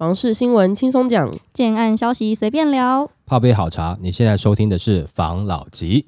房事新闻轻松讲，建案消息随便聊。泡杯好茶，你现在收听的是房老吉。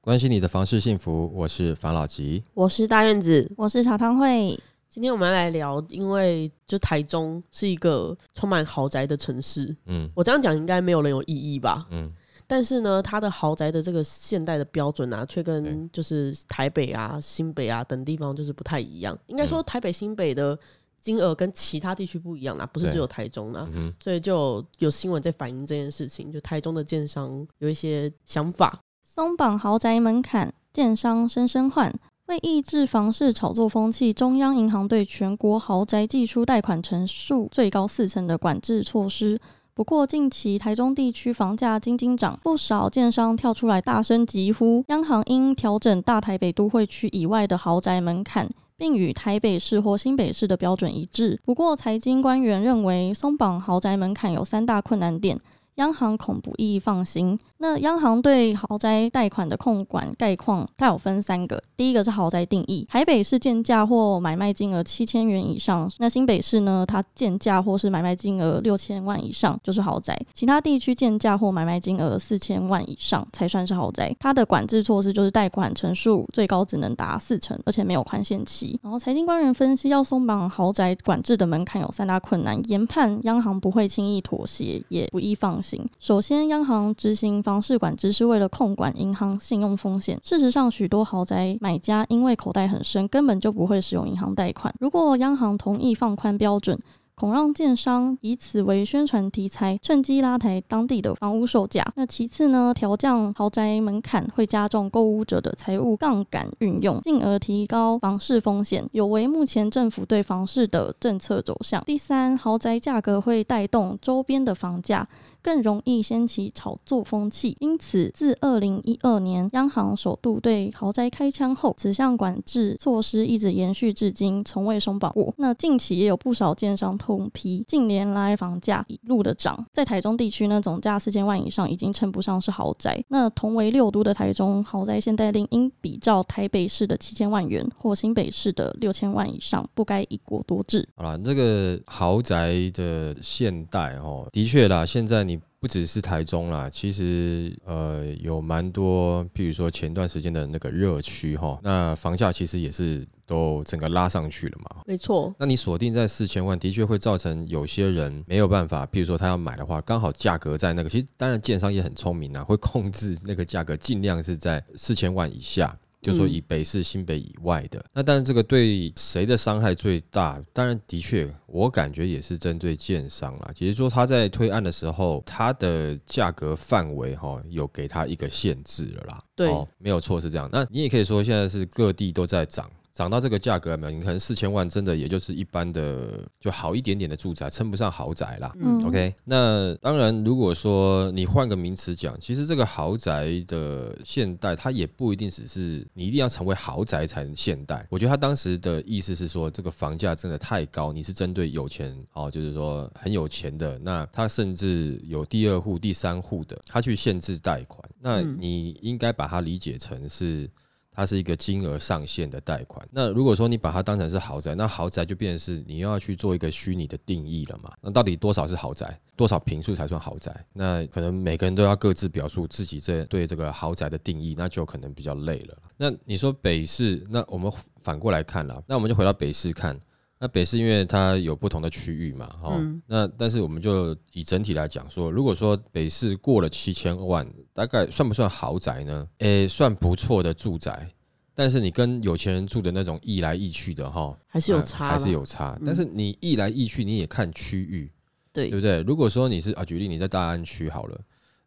关心你的房事幸福，我是房老吉。我是大院子。我是茶汤会，今天我们要来聊，因为就台中是一个充满豪宅的城市。嗯我这样讲应该没有人有异议吧？嗯，但是呢，它的豪宅的这个现代的标准啊，却跟就是台北啊、新北啊等地方就是不太一样。应该说，嗯台北、新北的金额跟其他地区不一样啦，不是只有台中啦。嗯，所以就有有新闻在反映这件事情，就台中的建商有一些想法。松绑豪宅门槛，建商生生换。为抑制房市炒作风气，中央银行对全国豪宅寄出贷款成数最高四成的管制措施。不过，近期台中地区房价斤斤涨，不少建商跳出来大声疾呼，央行应调整大台北都会区以外的豪宅门槛，并与台北市或新北市的标准一致。不过，财经官员认为，松绑豪宅门槛有三大困难点。央行恐不易放心。那央行对豪宅贷款的控管概况，它有分三个。第一个是豪宅定义，台北市建价或买卖金额七千元以上，那新北市呢，它建价或是买卖金额六千万以上就是豪宅，其他地区建价或买卖金额四千万以上才算是豪宅。它的管制措施就是贷款成数最高只能达四成，而且没有宽限期。然后财经官员分析，要松绑豪宅管制的门槛有三大困难，研判央行不会轻易妥协，也不易放行。首先，央行执行房市管制是为了控管银行信用风险。事实上，许多豪宅买家因为口袋很深，根本就不会使用银行贷款。如果央行同意放宽标准，恐让建商以此为宣传题材，趁机拉抬当地的房屋售价。那其次呢，调降豪宅门槛会加重购屋者的财务杠杆运用，进而提高房市风险，有违目前政府对房市的政策走向。第三，豪宅价格会带动周边的房价。更容易掀起炒作风气，因此自二零一二年央行首度对豪宅开枪后，此项管制措施一直延续至今，从未松绑过。那近期也有不少建商痛批，近年来房价一路的涨，在台中地区呢，总价四千万以上已经称不上是豪宅。那同为六都的台中豪宅限贷令，应比照台北市的七千万元或新北市的六千万以上，不该一国多制。好了，这个豪宅的现代哦，的确啦，现在你不只是台中啦，其实呃有蛮多，譬如说前段时间的那个热区哈，那房价其实也是都整个拉上去了嘛。没错，那你锁定在四千万，的确会造成有些人没有办法，譬如说他要买的话，刚好价格在那个，其实当然建商也很聪明啊，会控制那个价格，尽量是在四千万以下。就是说以北市、新北以外的，那但是这个对谁的伤害最大？当然的确，我感觉也是针对建商啦。也就是说他在推案的时候，它的价格范围哈有给他一个限制了啦。对哦，没有错是这样。那你也可以说现在是各地都在涨。涨到这个价格有没有？你可能四千万，真的也就是一般的就好一点点的住宅，称不上豪宅啦。嗯 OK，那当然，如果说你换个名词讲，其实这个豪宅的现代，它也不一定只是你一定要成为豪宅才能现代。我觉得他当时的意思是说，这个房价真的太高，你是针对有钱哦，就是说很有钱的，那他甚至有第二户、第三户的，他去限制贷款，那嗯你应该把它理解成是。它是一个金额上限的贷款。那如果说你把它当成是豪宅，那豪宅就变成是你又要去做一个虚拟的定义了嘛？那到底多少是豪宅？多少平数才算豪宅？那可能每个人都要各自表述自己这对这个豪宅的定义，那就可能比较累了。那你说北市，那我们反过来看了，那我们就回到北市看。那北市因为它有不同的区域嘛，哦，嗯那但是我们就以整体来讲说，如果说北市过了七千万，大概算不算豪宅呢？诶、算不错的住宅，但是你跟有钱人住的那种易来易去的哈，还是有呃差啦，还是有差。但是你易来易去，你也看区域，对对不对？如果说你是啊，举例你在大安区好了，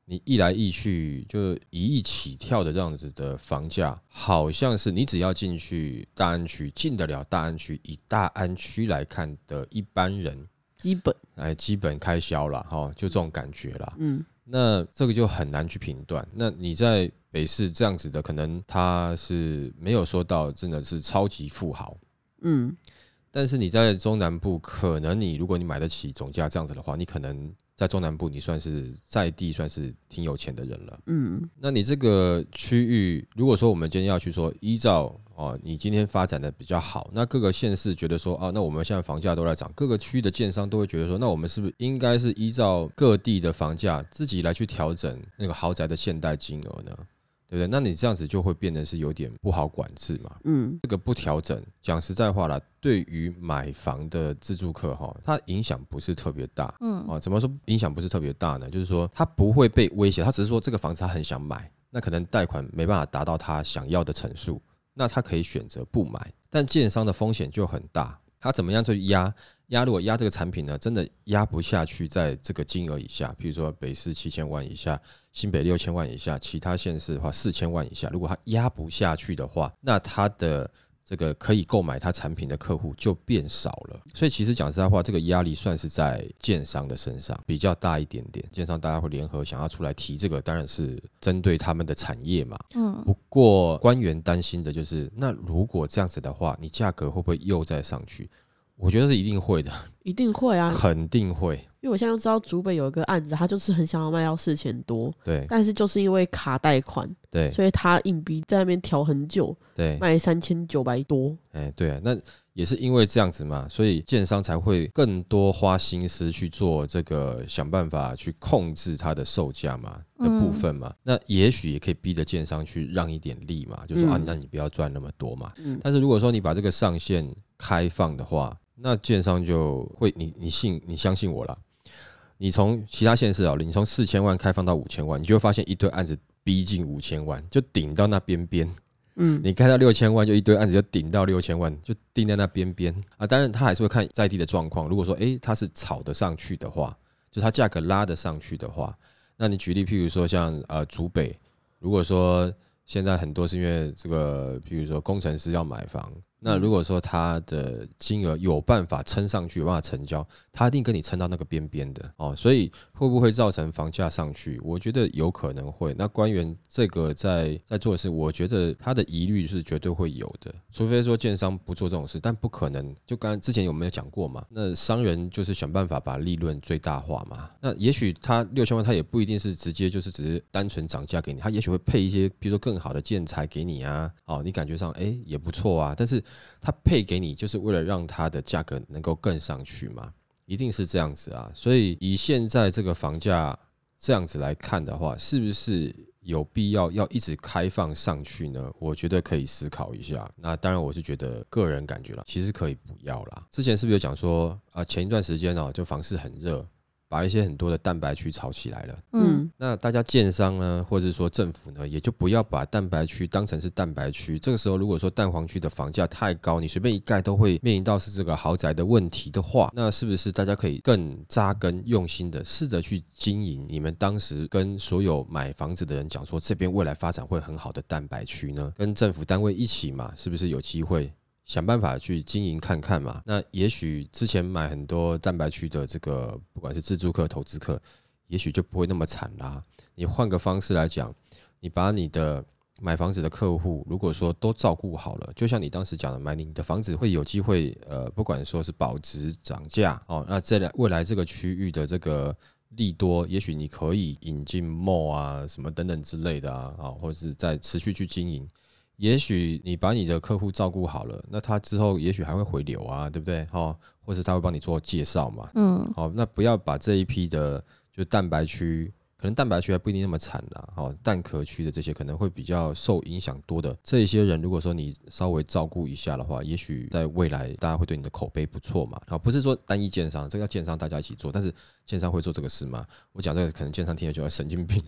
你一来一去就一亿起跳的这样子的房价，好像是你只要进去大安区，进得了大安区，以大安区来看的一般人，基本，哎，基本开销了，哈，就这种感觉了。嗯，那这个就很难去评断。那你在北市这样子的，可能他是没有说到真的是超级富豪，嗯，但是你在中南部，可能你如果你买得起总价这样子的话，你可能在中南部你算是在地算是挺有钱的人了。嗯那你这个区域，如果说我们今天要去说依照哦，你今天发展的比较好，那各个县市觉得说啊，那我们现在房价都在涨，各个区域的建商都会觉得说，那我们是不是应该是依照各地的房价自己来去调整那个豪宅的现代金额呢？对不对？那你这样子就会变得是有点不好管制嘛。嗯这个不调整，讲实在话啦，对于买房的自住客哈，它影响不是特别大。嗯啊，怎么说影响不是特别大呢？就是说他不会被威胁，他只是说这个房子他很想买，那可能贷款没办法达到他想要的层数，那他可以选择不买。但建商的风险就很大，他怎么样去压压？如果压这个产品呢，真的压不下去，在这个金额以下，譬如说北市七千万以下，新北六千万以下，其他县市的话四千万以下，如果他压不下去的话，那他的这个可以购买他产品的客户就变少了，所以其实讲实在话，这个压力算是在建商的身上比较大一点点。建商大家会联合想要出来提这个，当然是针对他们的产业嘛。嗯不过官员担心的就是，那如果这样子的话，你价格会不会又再上去？我觉得是一定会的，一定会啊，肯定会。因为我现在知道竹北有一个案子，他就是很想要卖到四千多，对但是就是因为卡贷款，对所以他硬逼在那边调很久，对，卖三千九百多。哎，对啊，那也是因为这样子嘛，所以建商才会更多花心思去做这个，想办法去控制它的售价嘛的部分嘛。那也许也可以逼着建商去让一点利嘛，就说、啊嗯，那你不要赚那么多嘛。嗯但是如果说你把这个上限开放的话，那建商就会，你你信你相信我啦，你从其他县市啊，你从四千万开放到五千万，你就会发现一堆案子逼近五千万，就顶到那边边。嗯，你开到六千万，就一堆案子就顶到六千万，就定在那边边啊。当然，他还是会看在地的状况。如果说，诶，它是炒得上去的话，就它价格拉得上去的话，那你举例，譬如说像呃竹北，如果说现在很多是因为这个，譬如说工程师要买房，那如果说他的金额有办法撑上去，有办法成交，他一定跟你撑到那个边边的哦。所以会不会造成房价上去？我觉得有可能会。那官员这个在在做的事，我觉得他的疑虑是绝对会有的，除非说建商不做这种事，但不可能。就刚才之前有没有讲过嘛？那商人就是想办法把利润最大化嘛。那也许他六千万，他也不一定是直接就是只是单纯涨价给你，他也许会配一些，比如说更好的建材给你啊，哦，你感觉上哎、也不错啊，但是他配给你就是为了让它的价格能够更上去嘛，一定是这样子啊。所以以现在这个房价这样子来看的话，是不是有必要要一直开放上去呢？我觉得可以思考一下。那当然，我是觉得个人感觉了，其实可以不要啦。之前是不是有讲说啊，前一段时间哦，就房市很热，把一些很多的蛋白区炒起来了。嗯嗯那大家建商呢，或者说政府呢，也就不要把蛋白区当成是蛋白区。这个时候，如果说蛋黄区的房价太高，你随便一盖都会面临到是这个豪宅的问题的话，那是不是大家可以更扎根、用心的试着去经营你们当时跟所有买房子的人讲说，这边未来发展会很好的蛋白区呢？跟政府单位一起嘛，是不是有机会？想办法去经营看看嘛。那也许之前买很多蛋白区的这个，不管是自住客、投资客，也许就不会那么惨啦。你换个方式来讲，你把你的买房子的客户，如果说都照顾好了，就像你当时讲的，买你的房子会有机会，呃，不管说是保值涨价哦，那这来未来这个区域的这个利多，也许你可以引进 mall 啊，什么等等之类的啊，啊，或者是再持续去经营。也许你把你的客户照顾好了，那他之后也许还会回流啊，对不对？哦，或是他会帮你做介绍嘛。嗯好，那不要把这一批的就蛋白区，可能蛋白区还不一定那么惨啦。哦，蛋壳区的这些可能会比较受影响多的这一些人，如果说你稍微照顾一下的话，也许在未来大家会对你的口碑不错嘛。啊，不是说单一建商，这个要建商大家一起做，但是建商会做这个事吗？我讲这个可能建商听了就要神经病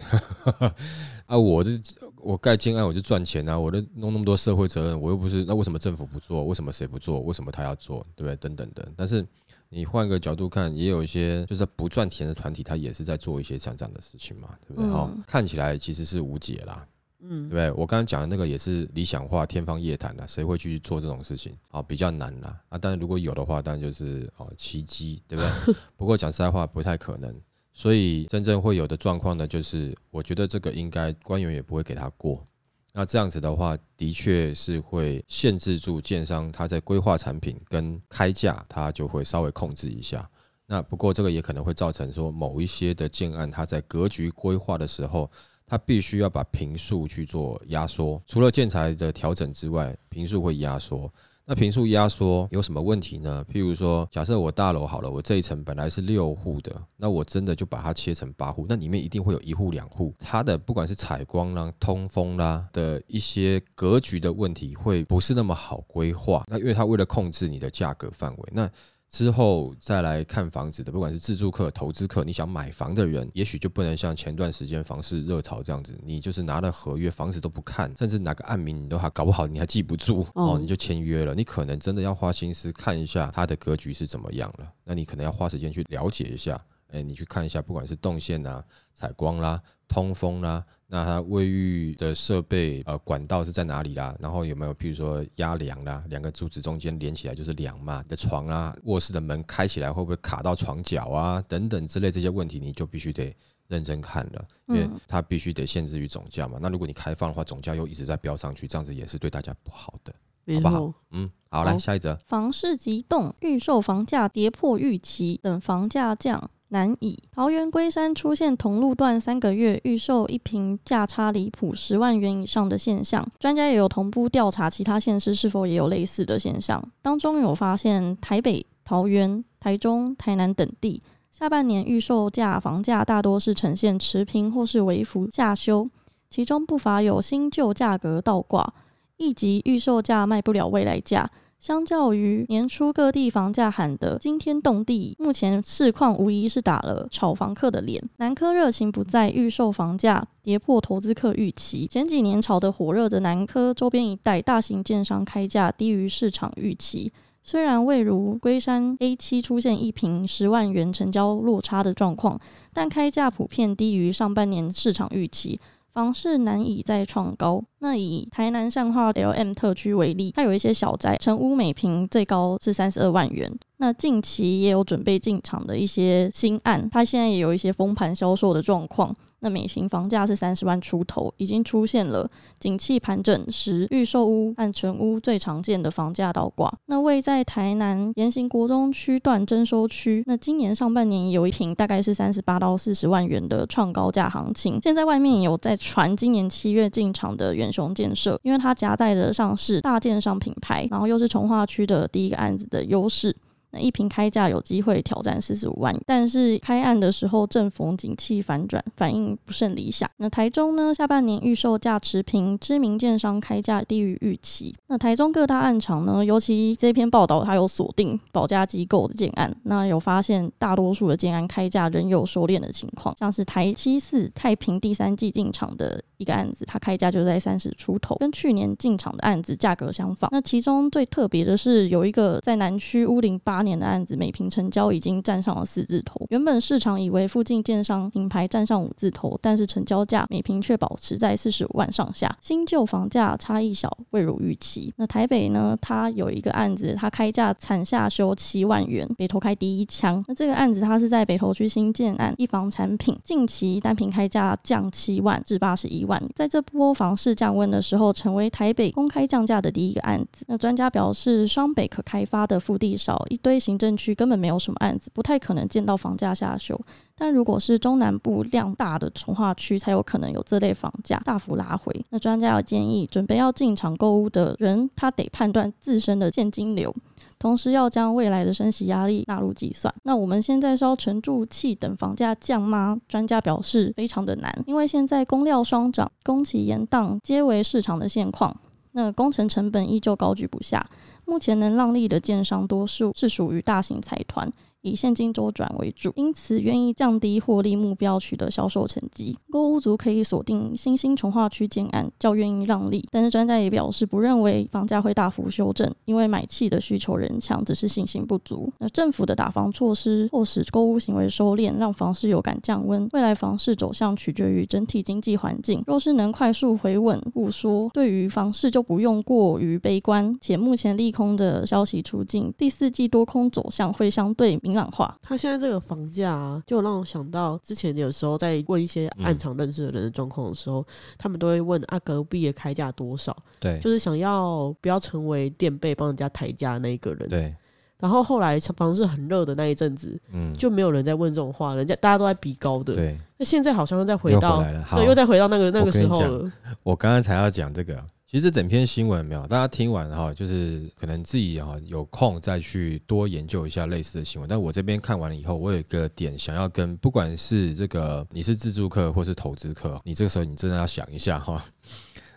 啊！我这我盖建案我就赚钱啊，我都弄那么多社会责任，我又不是那为什么政府不做？为什么谁不做？为什么他要做？对不对？等等等，但是。你换个角度看，也有一些就是不赚钱的团体，他也是在做一些像这样的事情嘛，对不对？嗯哦，看起来其实是无解啦，嗯对嗯不对？我刚刚讲的那个也是理想化、天方夜谭啦，谁会去做这种事情？哦，比较难啦。啊，但是如果有的话，当然就是哦奇迹，对不对？不过讲实在话，不太可能。所以真正会有的状况呢，就是我觉得这个应该官员也不会给他过。那这样子的话，的确是会限制住建商他在规划产品跟开价，他就会稍微控制一下。那不过这个也可能会造成说某一些的建案，它在格局规划的时候，它必须要把平数去做压缩。除了建材的调整之外，平数会压缩。那平数压缩有什么问题呢？譬如说，假设我大楼好了，我这一层本来是六户的，那我真的就把它切成八户，那里面一定会有一户两户，它的不管是采光啦、通风啦的一些格局的问题，会不是那么好规划。那因为它为了控制你的价格范围，那之后再来看房子的，不管是自住客、投资客，你想买房的人，也许就不能像前段时间房市热潮这样子，你就是拿了合约，房子都不看，甚至哪个案名你都还搞不好，你还记不住哦，你就签约了。你可能真的要花心思看一下它的格局是怎么样了，那你可能要花时间去了解一下。哎，你去看一下，不管是动线啊、采光啦、通风啦。那它卫浴的设备呃管道是在哪里啦？然后有没有譬如说压梁啦？两个柱子中间连起来就是梁嘛？的床啊，卧室的门开起来会不会卡到床脚啊？等等之类这些问题，你就必须得认真看了，因为它必须得限制于总价嘛。那如果你开放的话，总价又一直在飙上去，这样子也是对大家不好的，好不好？嗯，好，来下一则，房市急动，预售房价跌破预期，等房价降。难以。桃园龟山出现同路段三个月预售一平价差离谱十万元以上的现象，专家也有同步调查其他县市是否也有类似的现象。当中有发现台北、桃园、台中、台南等地下半年预售价房价大多是呈现持平或是微幅下修，其中不乏有新旧价格倒挂，一级预售价卖不了未来价。相较于年初各地房价喊得惊天动地，目前市况无疑是打了炒房客的脸。南科热情不再，预售房价跌破投资客预期。前几年炒得火热的南科周边一带大型建商开价低于市场预期，虽然未如龟山 A 七出现一平十万元成交落差的状况，但开价普遍低于上半年市场预期。房市难以再创高。那以台南善化 LM 特区为例，它有一些小宅，成屋每平最高是三十二万元。那近期也有准备进场的一些新案，它现在也有一些封盘销售的状况。那每平房价是三十万出头，已经出现了景气盘整时预售屋和成屋最常见的房价倒挂。那位在台南延行国中区段征收区，那今年上半年有一平大概是三十八到四十万元的创高价行情。现在外面有在传今年七月进场的远雄建设，因为它夹带的上市大建商品牌，然后又是从化区的第一个案子的优势。那一瓶开价有机会挑战四十五万，但是开案的时候正逢景气反转，反应不甚理想。那台中呢？下半年预售价持平，知名建商开价低于预期。那台中各大案场呢？尤其这篇报道，它有锁定保价机构的建案，那有发现大多数的建案开价仍有收敛的情况，像是台七四太平第三季进场的一个案子，它开价就在三十出头，跟去年进场的案子价格相仿。那其中最特别的是，有一个在南区乌林八。八年的案子，每平成交已经站上了四字头。原本市场以为附近建商品牌站上五字头，但是成交价每平却保持在四十五万上下。新旧房价差异小，未如预期。那台北呢？它有一个案子，它开价惨下修七万元，北投开第一枪。那这个案子它是在北投区新建案，一房产品，近期单品开价降七万至八十一万。在这波房市降温的时候，成为台北公开降价的第一个案子。那专家表示，双北可开发的腹地少，一。非行政区根本没有什么案子，不太可能见到房价下修。但如果是中南部量大的从化区，才有可能有这类房价大幅拉回。那专家要建议，准备要进场购物的人，他得判断自身的现金流，同时要将未来的升息压力纳入计算。那我们现在是要沉住气等房价降吗？专家表示非常的难，因为现在供料双涨、供给延宕皆为市场的现况。那工程成本依旧高居不下，目前能让利的建商多数是属于大型财团。以现金周转为主，因此愿意降低获利目标，取得销售成绩。购屋族可以锁定新兴从化区建案，较愿意让利。但是专家也表示，不认为房价会大幅修正，因为买气的需求仍强，只是信心不足。那政府的打房措施或使购物行为收敛，让房市有感降温。未来房市走向取决于整体经济环境。若是能快速回稳，不说对于房市就不用过于悲观。且目前利空的消息出境，第四季多空走向会相对。明朗化，他现在这个房价啊，就让我想到之前有时候在问一些暗场认识的人的状况的时候，他们都会问啊，隔壁的开价多少？对，就是想要不要成为垫背帮人家抬价那一个人。对，然后后来房市很热的那一阵子，嗯，就没有人在问这种话，人家大家都在比高的。对，那现在好像又再回到对，，又再回到那个那个时候了。我刚刚才要讲这个，其实整篇新闻没有，大家听完哈，就是可能自己哈有空再去多研究一下类似的新闻。但我这边看完了以后，我有一个点想要跟，不管是这个你是自助客或是投资客，你这个时候你真的要想一下哈。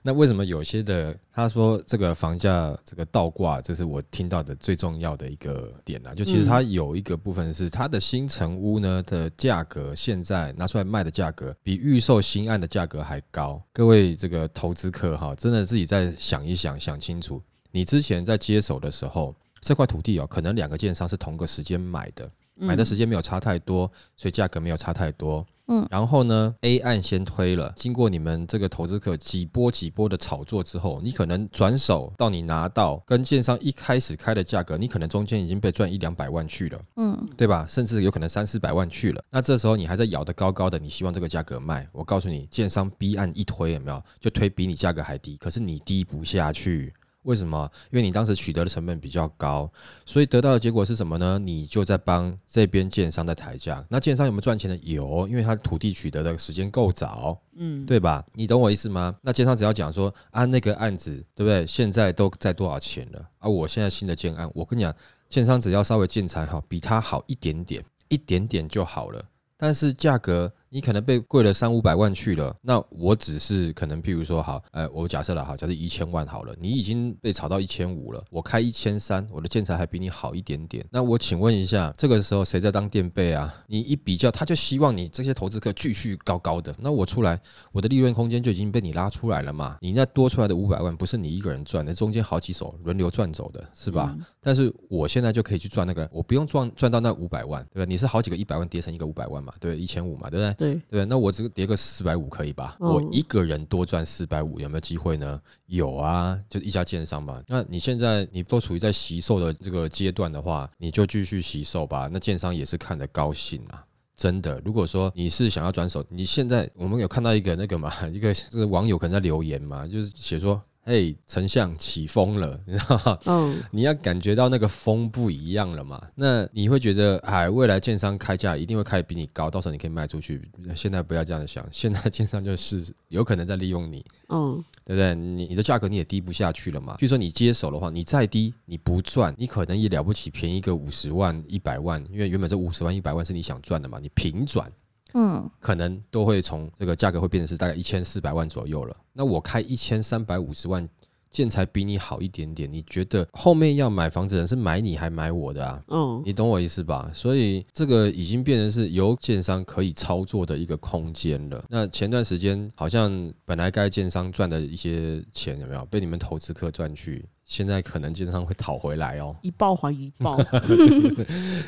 那为什么有些的他说这个房价这个倒挂，这是我听到的最重要的一个点啊？就其实它有一个部分是它的新城屋呢的价格，现在拿出来卖的价格比预售新案的价格还高。各位这个投资客哈，真的自己再想一想，想清楚，你之前在接手的时候，这块土地哦，可能两个建商是同个时间买的，买的时间没有差太多，所以价格没有差太多。嗯然后呢，A 案先推了，经过你们这个投资客几波几波的炒作之后，你可能转手到你拿到跟建商一开始开的价格，你可能中间已经被赚一两百万去了。嗯对吧？甚至有可能三四百万去了。那这时候你还在咬得高高的，你希望这个价格卖？我告诉你，建商 B 案一推有没有，就推比你价格还低，可是你低不下去。为什么？因为你当时取得的成本比较高，所以得到的结果是什么呢？你就在帮这边建商在抬价。那建商有没有赚钱的？有，因为他土地取得的时间够早，嗯，对吧？你懂我意思吗？那建商只要讲说啊，那个案子对不对？现在都在多少钱了？啊，我现在新的建案，我跟你讲，建商只要稍微建材好，比他好一点点，一点点就好了。但是价格你可能被贵了三五百万去了，那我只是可能譬如说好，呃，我假设了好，假设一千万好了，你已经被炒到一千五了，我开一千三，我的建材还比你好一点点。那我请问一下，这个时候谁在当垫背啊？你一比较，他就希望你这些投资客继续高高的，那我出来，我的利润空间就已经被你拉出来了嘛。你那多出来的五百万不是你一个人赚的，中间好几手轮流赚走的，是吧？但是我现在就可以去赚那个，我不用赚赚到那五百万，对吧？你是好几个一百万叠成一个五百万嘛，对？一千五嘛，对不对？对，对？那我这个叠个四百五可以吧？哦我一个人多赚四百五，有没有机会呢？有啊，就一家建商嘛。那你现在你都处于在惜售的这个阶段的话，你就继续惜售吧。那建商也是看得高兴啊。真的，如果说你是想要转手，你现在我们有看到一个那个嘛，一个是网友可能在留言嘛，就是写说，嘿，丞相起风了，你知道吗？嗯，你要感觉到那个风不一样了嘛？那你会觉得，哎，未来建商开价一定会开得比你高，到时候你可以卖出去。现在不要这样想，现在建商就是有可能在利用你，嗯，对不对？你你的价格你也低不下去了嘛。据说你接手的话，你再低你不赚，你可能也了不起便宜个五十万、一百万，因为原本这五十万、一百万是你想赚的嘛，你平转。嗯可能都会从这个价格会变成是大概一千四百万左右了。那我开一千三百五十万，建材比你好一点点，你觉得后面要买房子的人是买你还买我的啊？嗯，你懂我意思吧？所以这个已经变成是由建商可以操作的一个空间了。那前段时间好像本来该建商赚的一些钱有没有被你们投资客赚去？现在可能经常会讨回来哦。一报还一报，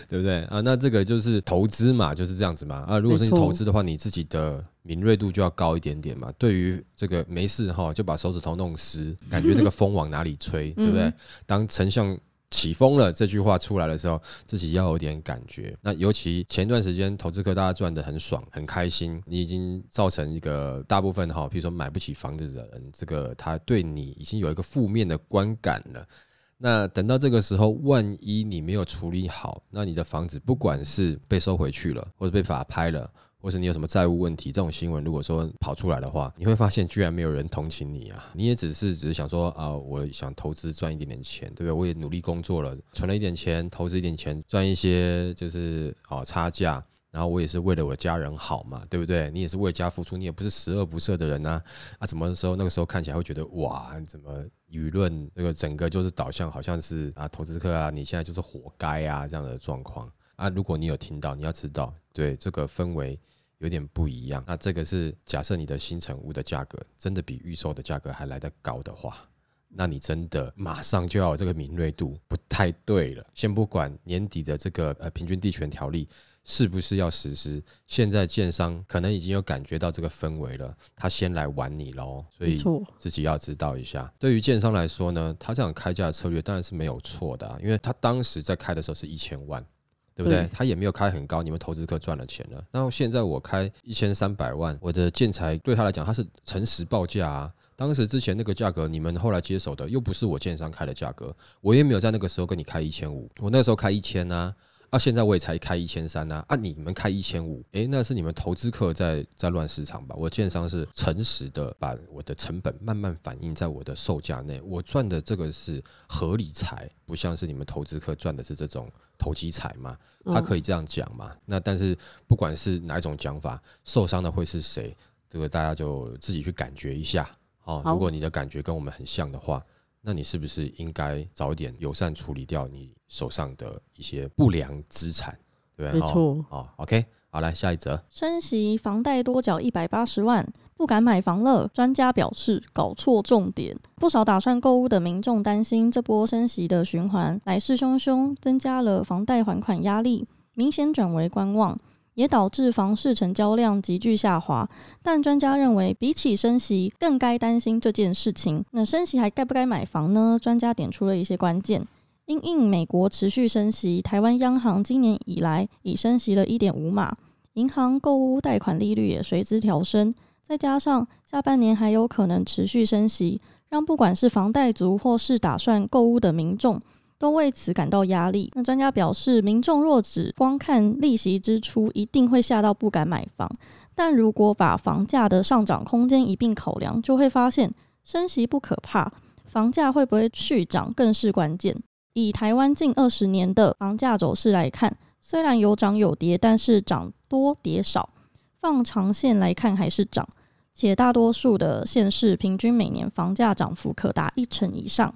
对不对啊？那这个就是投资嘛，就是这样子嘛啊。如果是你投资的话，你自己的敏锐度就要高一点点嘛。对于这个没事哈，就把手指头弄湿，感觉那个 风往哪里吹，对不对嗯？当丞相起风了这句话出来的时候，自己要有点感觉。那尤其前段时间投资客大家赚的很爽，很开心，你已经造成一个大部分哈，比如说买不起房子的人，这个他对你已经有一个负面的观感了。那等到这个时候，万一你没有处理好，那你的房子不管是被收回去了，或者被法拍了，或是你有什么债务问题，这种新闻如果说跑出来的话，你会发现居然没有人同情你啊！你也只是只是想说啊，我想投资赚一点点钱，对不对？我也努力工作了，存了一点钱，投资一点钱，赚一些就是哦差价。然后我也是为了我的家人好嘛，对不对？你也是为家付出，你也不是十恶不赦的人呐、啊。怎么时候那个时候看起来会觉得哇，怎么舆论这个整个就是导向好像是啊投资客啊，你现在就是活该啊这样的状况啊。如果你有听到，你要知道，对这个氛围有点不一样。那这个是假设你的新成屋的价格真的比预售的价格还来得高的话。那你真的马上就要有这个敏锐度，不太对了。先不管年底的这个呃平均地权条例是不是要实施，现在建商可能已经有感觉到这个氛围了，他先来玩你喽，所以，自己要知道一下。对于建商来说呢，他这样开价的策略当然是没有错的、啊，因为他当时在开的时候是一千万。对不对对？他也没有开很高，你们投资客赚了钱了。然后现在我开一千三百万，我的建材对他来讲，他是诚实报价啊，当时之前那个价格，你们后来接手的又不是我建商开的价格，我也没有在那个时候跟你开一千五，我那时候开一千啊。啊，现在我也才开一千三呐，啊，你们开一千五，诶，那是你们投资客在在乱市场吧？我建商是诚实的，把我的成本慢慢反映在我的售价内，我赚的这个是合理财，不像是你们投资客赚的是这种投机财嘛？他可以这样讲嘛？那但是不管是哪一种讲法，受伤的会是谁？这个大家就自己去感觉一下哦。如果你的感觉跟我们很像的话。那你是不是应该早一点友善处理掉你手上的一些不良资产？对没错。哦，OK，好，来下一则。升息，房贷多缴一百八十万，不敢买房了。专家表示搞错重点，不少打算购物的民众担心这波升息的循环来势汹汹，增加了房贷还款压力，明显转为观望。也导致房市成交量急剧下滑，但专家认为，比起升息，更该担心这件事情。那升息还该不该买房呢？专家点出了一些关键：因应美国持续升息，台湾央行今年以来已升息了一点五码，银行购屋贷款利率也随之调升，再加上下半年还有可能持续升息，让不管是房贷族或是打算购屋的民众。都为此感到压力。那专家表示，民众若只光看利息支出，一定会吓到不敢买房。但如果把房价的上涨空间一并考量，就会发现升息不可怕，房价会不会续涨更是关键。以台湾近二十年的房价走势来看，虽然有涨有跌，但是涨多跌少。放长线来看，还是涨，且大多数的县市平均每年房价涨幅可达一成以上。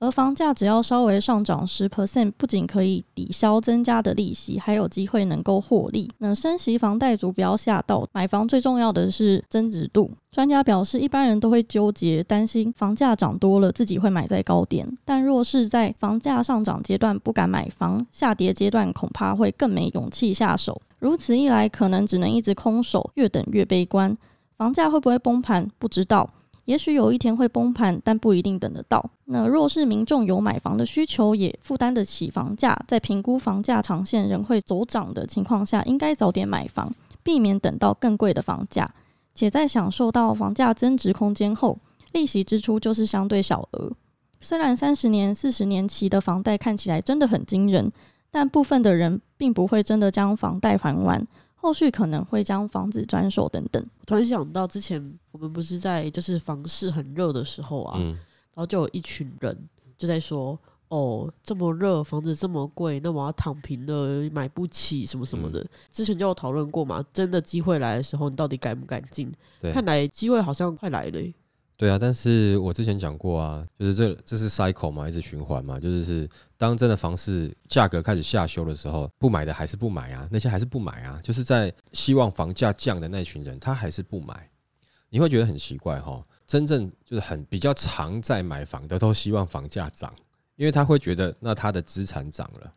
而房价只要稍微上涨十 percent，不仅可以抵消增加的利息，还有机会能够获利。那升息房贷族不要吓到，买房最重要的是增值度。专家表示，一般人都会纠结，担心房价涨多了自己会买在高点，但若是在房价上涨阶段不敢买房，下跌阶段恐怕会更没勇气下手。如此一来，可能只能一直空手，越等越悲观。房价会不会崩盘？不知道。也许有一天会崩盘，但不一定等得到。那若是民众有买房的需求，也负担得起房价，在评估房价长线仍会走涨的情况下，应该早点买房，避免等到更贵的房价。且在享受到房价增值空间后，利息支出就是相对小额。虽然三十年、四十年期的房贷看起来真的很惊人，但部分的人并不会真的将房贷还完。后续可能会将房子转手等等。突然想到，之前我们不是在就是房市很热的时候啊，然后就有一群人就在说：“哦，这么热，房子这么贵，那我要躺平了，买不起什么什么的。”之前就有讨论过嘛，真的机会来的时候，你到底敢不敢进？看来机会好像快来了。对啊，但是我之前讲过啊，就是这这是 cycle 嘛，一直循环嘛，就是是当真的房市价格开始下修的时候，不买的还是不买啊，那些还是不买啊，就是在希望房价降的那群人，他还是不买。你会觉得很奇怪哈，真正就是很比较常在买房的，都希望房价涨，因为他会觉得那他的资产涨了。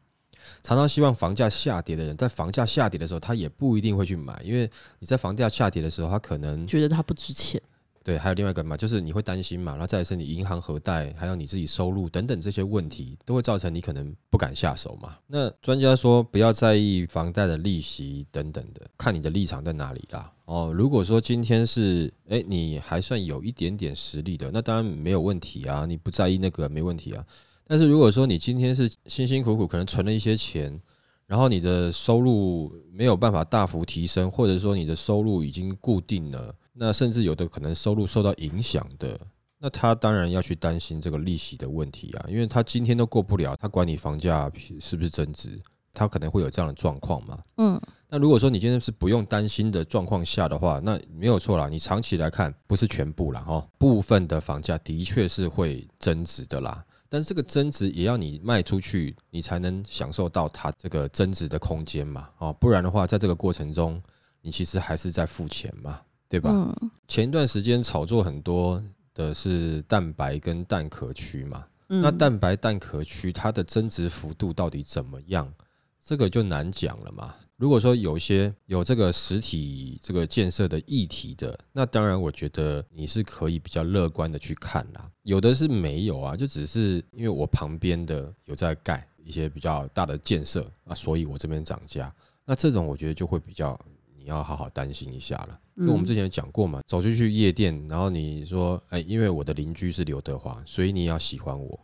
常常希望房价下跌的人，在房价下跌的时候，他也不一定会去买，因为你在房价下跌的时候，他可能觉得它不值钱。对，还有另外一个嘛，就是你会担心嘛，然后再是你银行核贷，还有你自己收入等等这些问题，都会造成你可能不敢下手嘛。那专家说不要在意房贷的利息等等的，看你的立场在哪里啦。哦，如果说今天是哎你还算有一点点实力的，那当然没有问题啊，你不在意那个没问题啊。但是如果说你今天是辛辛苦苦可能存了一些钱，然后你的收入没有办法大幅提升，或者说你的收入已经固定了。那甚至有的可能收入受到影响的，那他当然要去担心这个利息的问题啊，因为他今天都过不了，他管你房价是不是增值，他可能会有这样的状况嘛。嗯，那如果说你今天是不用担心的状况下的话，那没有错啦，你长期来看不是全部啦，哈，部分的房价的确是会增值的啦，但是这个增值也要你卖出去，你才能享受到它这个增值的空间嘛，哦，不然的话，在这个过程中，你其实还是在付钱嘛。对吧？前一段时间炒作很多的是蛋白跟蛋壳区嘛，那蛋白蛋壳区它的增值幅度到底怎么样？这个就难讲了嘛。如果说有一些有这个实体这个建设的议题的，那当然我觉得你是可以比较乐观的去看啦。有的是没有啊，就只是因为我旁边的有在盖一些比较大的建设啊，所以我这边涨价。那这种我觉得就会比较。你要好好担心一下了。因为我们之前讲过嘛，走出去夜店，然后你说，哎，因为我的邻居是刘德华，所以你要喜欢我，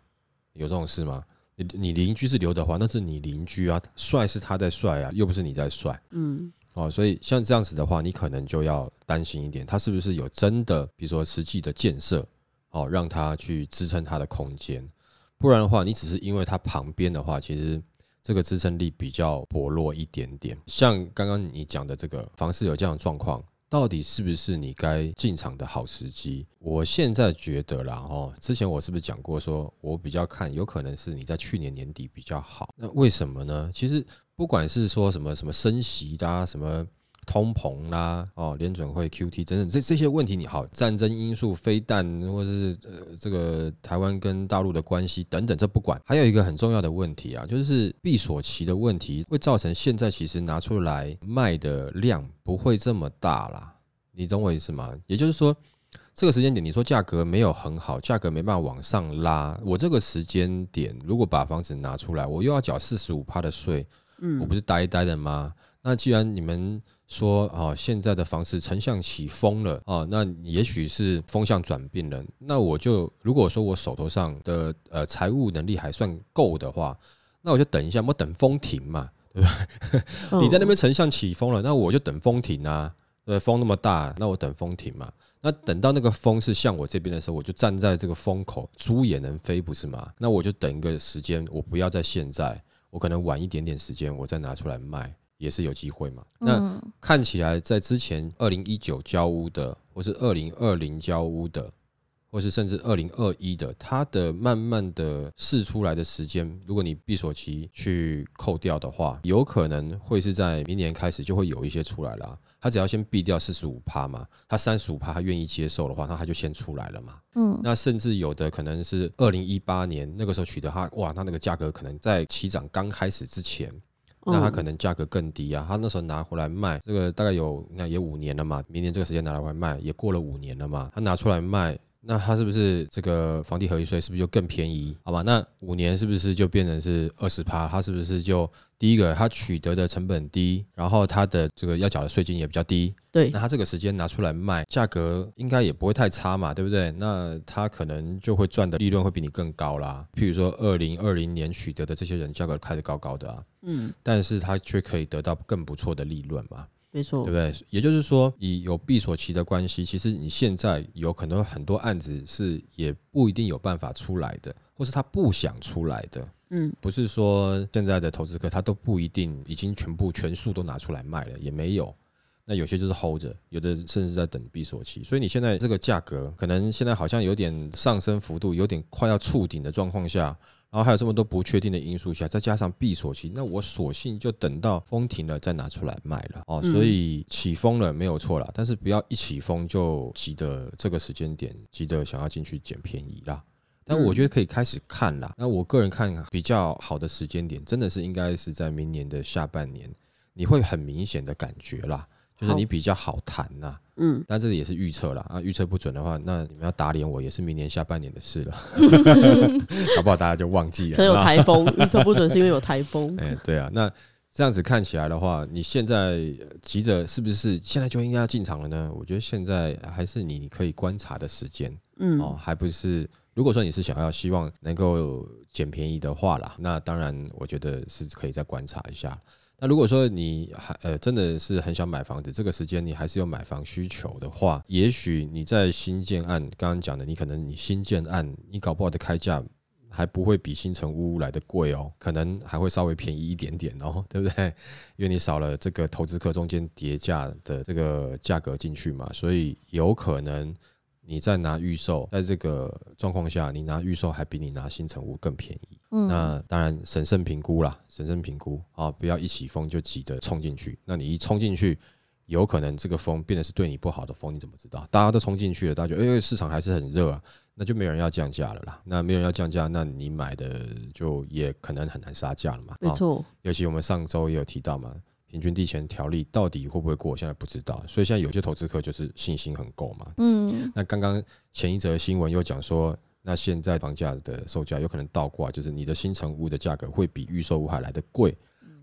有这种事吗？你你邻居是刘德华，那是你邻居啊，帅是他在帅啊，又不是你在帅。嗯，哦，所以像这样子的话，你可能就要担心一点，他是不是有真的，比如说实际的建设，哦，让他去支撑他的空间。不然的话，你只是因为他旁边的话，其实。这个支撑力比较薄弱一点点，像刚刚你讲的这个房市有这样的状况，到底是不是你该进场的好时机？我现在觉得啦，哦，之前我是不是讲过，说我比较看有可能是你在去年年底比较好？那为什么呢？其实不管是说什么什么升息的什么。通膨啦，哦，联准会 Q T 等等，这这些问题你好，战争因素、飞弹，或者是呃这个台湾跟大陆的关系等等，这不管。还有一个很重要的问题啊，就是闭锁期的问题，会造成现在其实拿出来卖的量不会这么大啦。你懂我意思吗？也就是说，这个时间点你说价格没有很好，价格没办法往上拉，我这个时间点如果把房子拿出来，我又要缴四十五趴的税，嗯，我不是呆呆的吗？那既然你们说啊，现在的房市成像起风了啊，那也许是风向转变了。那我就如果说我手头上的呃财务能力还算够的话，那我就等一下，我等风停嘛，对吧？你在那边成像起风了，那我就等风停啊。对，风那么大，那我等风停嘛。那等到那个风是向我这边的时候，我就站在这个风口，猪也能飞，不是吗？那我就等一个时间，我不要在现在，我可能晚一点点时间，我再拿出来卖。也是有机会嘛？那看起来在之前二零一九交屋的，或是二零二零交屋的，或是甚至二零二一的，它的慢慢的试出来的时间，如果你闭锁期去扣掉的话，有可能会是在明年开始就会有一些出来了。他只要先避掉四十五趴嘛，他三十五趴他愿意接受的话，那他就先出来了嘛。嗯，那甚至有的可能是二零一八年那个时候取得他，哇，他那个价格可能在起涨刚开始之前。那它可能价格更低啊，他那时候拿回来卖，这个大概有那也五年了嘛，明年这个时间拿来卖，也过了五年了嘛，他拿出来卖，那他是不是这个房地合一税是不是就更便宜？好吧，那五年是不是就变成是二十趴？他是不是就？第一个，他取得的成本低，然后他的这个要缴的税金也比较低，对，那他这个时间拿出来卖，价格应该也不会太差嘛，对不对？那他可能就会赚的利润会比你更高啦。譬如说，二零二零年取得的这些人，价格开的高高的啊，嗯，但是他却可以得到更不错的利润嘛，没错，对不对？也就是说，以有闭锁期的关系，其实你现在有可能很多案子是也不一定有办法出来的，或是他不想出来的。嗯，不是说现在的投资客他都不一定已经全部全数都拿出来卖了，也没有。那有些就是 hold 着，有的甚至在等闭锁期。所以你现在这个价格可能现在好像有点上升幅度，有点快要触顶的状况下，然后还有这么多不确定的因素下，再加上闭锁期，那我索性就等到风停了再拿出来卖了哦。所以起风了没有错啦，但是不要一起风就急着这个时间点急着想要进去捡便宜啦。但我觉得可以开始看啦。那我个人看比较好的时间点，真的是应该是在明年的下半年，你会很明显的感觉啦，就是你比较好谈呐。嗯，但这个也是预测啦。啊，预测不准的话，那你们要打脸我也是明年下半年的事了，好不好？大家就忘记了。可能有台风，预测不准是因为有台风。哎，对啊，那这样子看起来的话，你现在急着是不是现在就应该要进场了呢？我觉得现在还是你可以观察的时间。嗯，哦，还不是。如果说你是想要希望能够捡便宜的话啦，那当然我觉得是可以再观察一下。那如果说你还呃真的是很想买房子，这个时间你还是有买房需求的话，也许你在新建案刚刚讲的，你可能你新建案你搞不好的开价还不会比新城屋来的贵哦，可能还会稍微便宜一点点哦，对不对？因为你少了这个投资客中间叠价的这个价格进去嘛，所以有可能。你在拿预售，在这个状况下，你拿预售还比你拿新城屋更便宜。嗯，那当然审慎评估啦，审慎评估啊，不要一起风就急着冲进去。那你一冲进去，有可能这个风变得是对你不好的风，你怎么知道？大家都冲进去了，大家觉得因为市场还是很热啊，那就没有人要降价了啦。那没有人要降价，那你买的就也可能很难杀价了嘛。没错，尤其我们上周也有提到嘛。平均地权条例到底会不会过？现在不知道，所以现在有些投资客就是信心很够嘛。嗯，那刚刚前一则新闻又讲说，那现在房价的售价有可能倒挂，就是你的新城屋的价格会比预售屋还来的贵。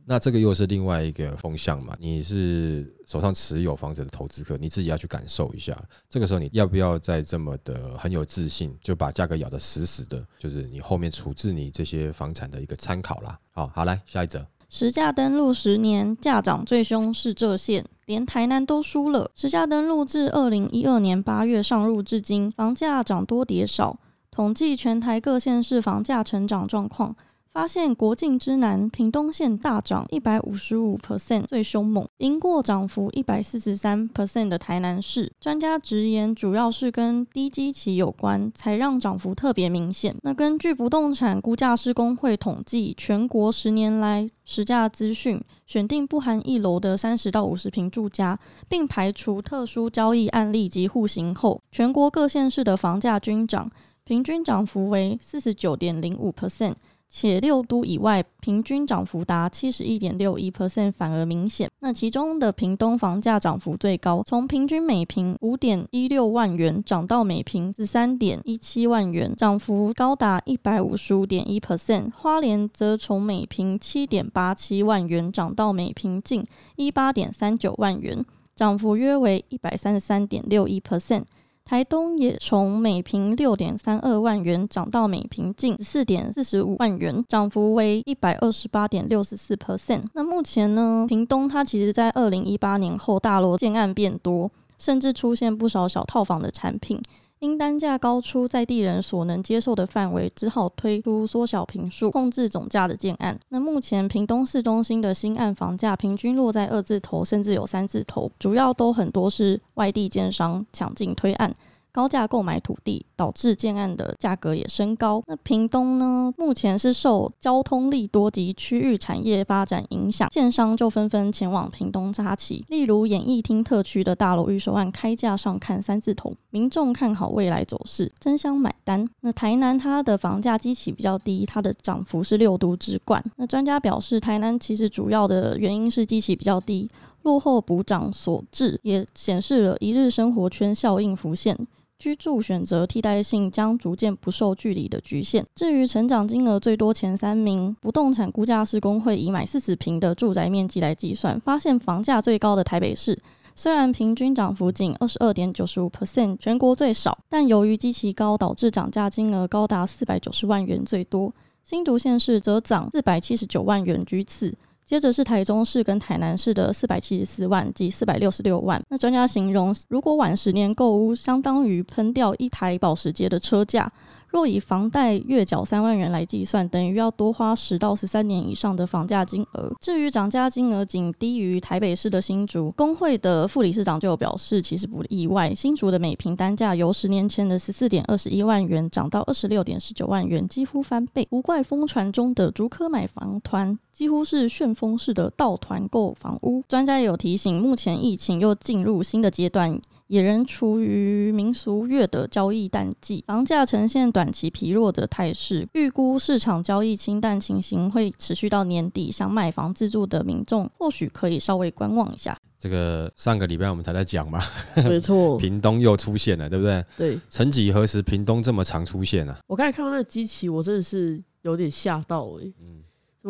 那这个又是另外一个风向嘛？你是手上持有房子的投资客，你自己要去感受一下。这个时候你要不要再这么的很有自信，就把价格咬得死死的？就是你后面处置你这些房产的一个参考啦。好好来下一则，实价登录十年价涨最凶是这县，连台南都输了。实价登录自二零一二年八月上路至今，房价涨多跌少。统计全台各县市房价成长状况，发现国境之南屏东县大涨一百五十五 percent 最凶猛，赢过涨幅一百四十三 percent 的台南市。专家直言，主要是跟低基期有关，才让涨幅特别明显。那根据不动产估价师工会统计，全国十年来实价资讯，选定不含一楼的三十到五十平住家，并排除特殊交易案例及户型后，全国各县市的房价均涨。平均涨幅为四十九点零五 percent，且六都以外平均涨幅达七十一点六一 percent，反而明显。那其中的屏东房价涨幅最高，从平均每平五点一六万元涨到每平十三点一七万元，涨幅高达一百五十五点一 percent。花莲则从每平七点八七万元涨到每平近一八点三九万元，涨幅约为一百三十三点六一 percent。台东也从每平六点三二万元涨到每平近四点四十五万元，涨幅为一百二十八点六十四 percent。那目前呢，屏东它其实在二零一八年后大楼建案变多，甚至出现不少小套房的产品。因单价高出在地人所能接受的范围，只好推出缩小平数、控制总价的建案。那目前屏东市中心的新案房价平均落在二字头，甚至有三字头，主要都很多是外地建商抢进推案。高价购买土地，导致建案的价格也升高。那屏东呢？目前是受交通利多及区域产业发展影响，建商就纷纷前往屏东扎旗。例如演艺厅特区的大楼预售案开价上看三字头，民众看好未来走势，争相买单。那台南它的房价基期比较低，它的涨幅是六都之冠。那专家表示，台南其实主要的原因是基期比较低，落后补涨所致，也显示了一日生活圈效应浮现。居住选择替代性将逐渐不受距离的局限。至于成长金额最多前三名，不动产估价师工会以买四十平的住宅面积来计算，发现房价最高的台北市，虽然平均涨幅仅二十二点九十五 percent，全国最少，但由于基期高，导致涨价金额高达四百九十万元最多。新竹县市则涨四百七十九万元居次。接着是台中市跟台南市的四百七十四万及四百六十六万。那专家形容，如果晚十年购屋，相当于喷掉一台保时捷的车价。若以房贷月缴三万元来计算，等于要多花十到十三年以上的房价金额。至于涨价金额仅低于台北市的新竹，工会的副理事长就有表示，其实不意外。新竹的每平单价由十年前的十四点二十一万元涨到二十六点十九万元，几乎翻倍。无怪疯传中的竹科买房团几乎是旋风式的倒团购房屋。专家也有提醒，目前疫情又进入新的阶段。也仍处于民俗月的交易淡季，房价呈现短期疲弱的态势，预估市场交易清淡情形会持续到年底。想买房自住的民众，或许可以稍微观望一下。这个上个礼拜我们才在讲嘛，没错，屏东又出现了，对不对？对，曾几何时，屏东这么常出现啊？我刚才看到那个机器，我真的是有点吓到哎。嗯。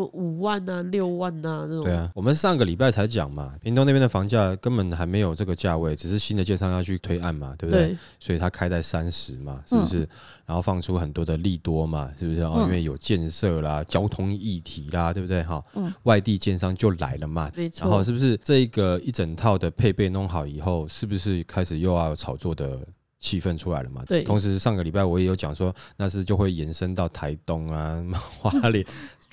五万呐，六万呐，这种。对啊，我们上个礼拜才讲嘛，屏东那边的房价根本还没有这个价位，只是新的建商要去推案嘛，对不对？所以它开在三十嘛，是不是？然后放出很多的利多嘛，是不是？哦，因为有建设啦、交通议题啦，对不对？哈，嗯，外地建商就来了嘛，没错。然后是不是这一个一整套的配备弄好以后，是不是开始又要炒作的气氛出来了嘛？对。同时上个礼拜我也有讲说，那是就会延伸到台东啊、花莲。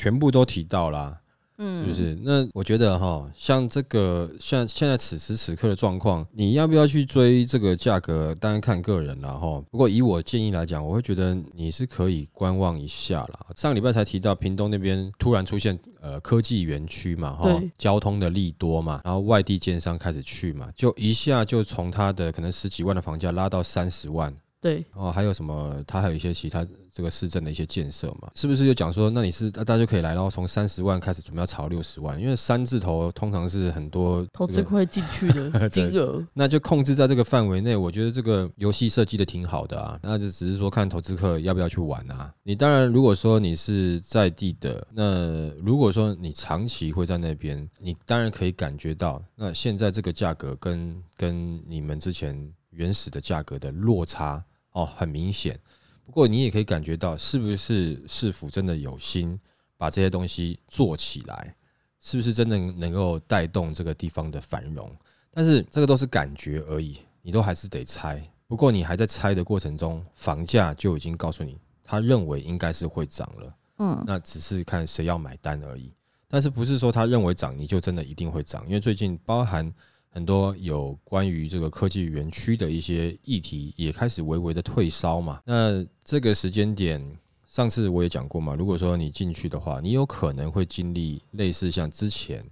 全部都提到啦。是不是？那我觉得哈，像这个像现在此时此刻的状况，你要不要去追这个价格？当然看个人了哈。不过以我建议来讲，我会觉得你是可以观望一下啦。上个礼拜才提到屏东那边突然出现呃科技园区嘛，哈，交通的利多嘛，然后外地建商开始去嘛，就一下就从他的可能十几万的房价拉到三十万。对，哦，还有什么？它还有一些其他这个市政的一些建设嘛？是不是就讲说，那你是大家就可以来，然后从三十万开始准备要炒六十万？因为三字头通常是很多投资会进去的 金额，那就控制在这个范围内。我觉得这个游戏设计的挺好的啊，那就只是说看投资客要不要去玩啊。你当然如果说你是在地的，那如果说你长期会在那边，你当然可以感觉到，那现在这个价格跟跟你们之前原始的价格的落差。哦，很明显。不过你也可以感觉到，是不是市府真的有心把这些东西做起来？是不是真的能够带动这个地方的繁荣？但是这个都是感觉而已，你都还是得猜。不过你还在猜的过程中，房价就已经告诉你，他认为应该是会涨了。嗯，那只是看谁要买单而已。但是不是说他认为涨，你就真的一定会涨？因为最近包含。很多有关于这个科技园区的一些议题也开始微微的退烧嘛。那这个时间点，上次我也讲过嘛。如果说你进去的话，你有可能会经历类似像之前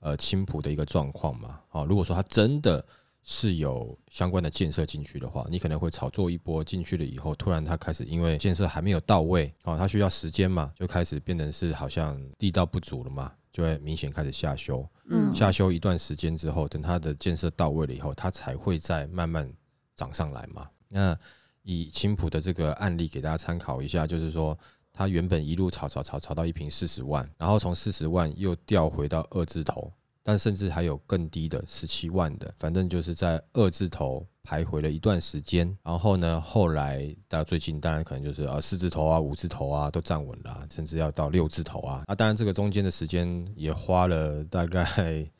呃青浦的一个状况嘛。啊，如果说它真的是有相关的建设进去的话，你可能会炒作一波进去了以后，突然它开始因为建设还没有到位啊，它需要时间嘛，就开始变成是好像地道不足了嘛。就会明显开始下修，嗯，下修一段时间之后，等它的建设到位了以后，它才会再慢慢涨上来嘛。那以青浦的这个案例给大家参考一下，就是说它原本一路炒炒炒炒到一瓶四十万，然后从四十万又掉回到二字头。但甚至还有更低的十七万的，反正就是在二字头徘徊了一段时间，然后呢，后来到最近当然可能就是啊四字头啊五字头啊都站稳了，甚至要到六字头啊。那当然这个中间的时间也花了大概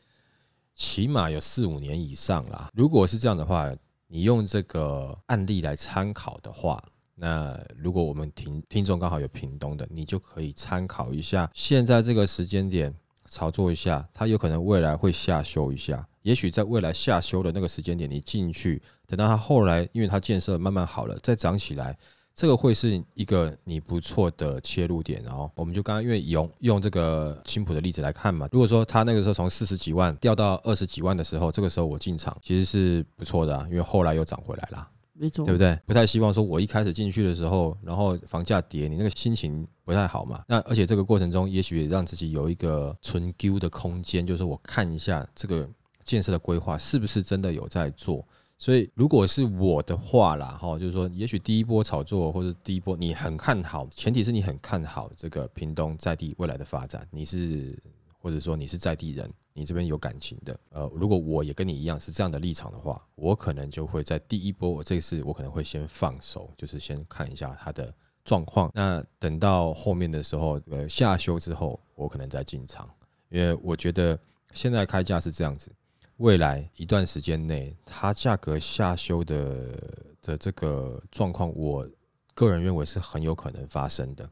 起码有四五年以上啦。如果是这样的话，你用这个案例来参考的话，那如果我们听听众刚好有屏东的，你就可以参考一下现在这个时间点。操作一下，它有可能未来会下修一下，也许在未来下修的那个时间点，你进去，等到它后来，因为它建设慢慢好了，再涨起来，这个会是一个你不错的切入点。然后，我们就刚刚因为用用这个青浦的例子来看嘛，如果说它那个时候从四十几万掉到二十几万的时候，这个时候我进场其实是不错的，因为后来又涨回来了。对不对？不太希望说，我一开始进去的时候，然后房价跌，你那个心情不太好嘛。那而且这个过程中，也许让自己有一个存丢的空间，就是我看一下这个建设的规划是不是真的有在做。所以如果是我的话啦，哈，就是说，也许第一波炒作或者第一波你很看好，前提是你很看好这个屏东在地未来的发展，你是或者说你是在地人。你这边有感情的，呃，如果我也跟你一样是这样的立场的话，我可能就会在第一波，我这次我可能会先放手，就是先看一下它的状况。那等到后面的时候，呃，下修之后，我可能再进场，因为我觉得现在开价是这样子，未来一段时间内它价格下修的的这个状况，我个人认为是很有可能发生的。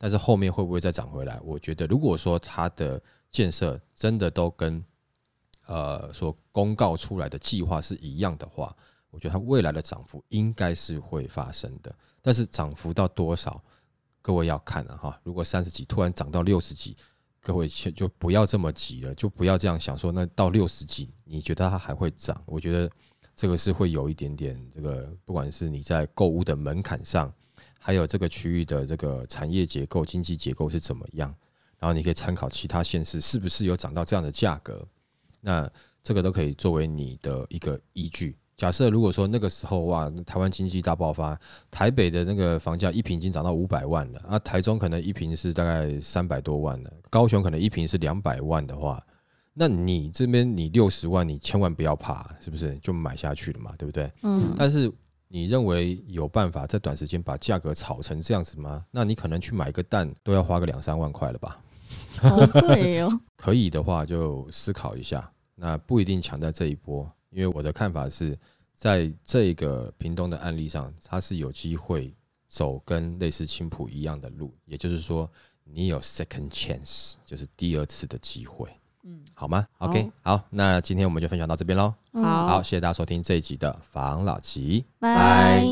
但是后面会不会再涨回来？我觉得如果说它的建设真的都跟呃所公告出来的计划是一样的话，我觉得它未来的涨幅应该是会发生的。但是涨幅到多少，各位要看了哈。如果三十几突然涨到六十几，各位就不要这么急了，就不要这样想说那到六十几，你觉得它还会涨？我觉得这个是会有一点点这个，不管是你在购物的门槛上，还有这个区域的这个产业结构、经济结构是怎么样。然后你可以参考其他县市是不是有涨到这样的价格，那这个都可以作为你的一个依据。假设如果说那个时候哇，台湾经济大爆发，台北的那个房价一平已经涨到五百万了，啊，台中可能一平是大概三百多万了，高雄可能一平是两百万的话，那你这边你六十万，你千万不要怕，是不是就买下去了嘛？对不对？嗯。但是你认为有办法在短时间把价格炒成这样子吗？那你可能去买个蛋都要花个两三万块了吧？好贵哦！可以的话就思考一下，那不一定抢在这一波，因为我的看法是在这个屏东的案例上，它是有机会走跟类似青浦一样的路，也就是说你有 second chance，就是第二次的机会，嗯，好吗？OK，好，那今天我们就分享到这边喽。好，好，谢谢大家收听这一集的防老吉，拜。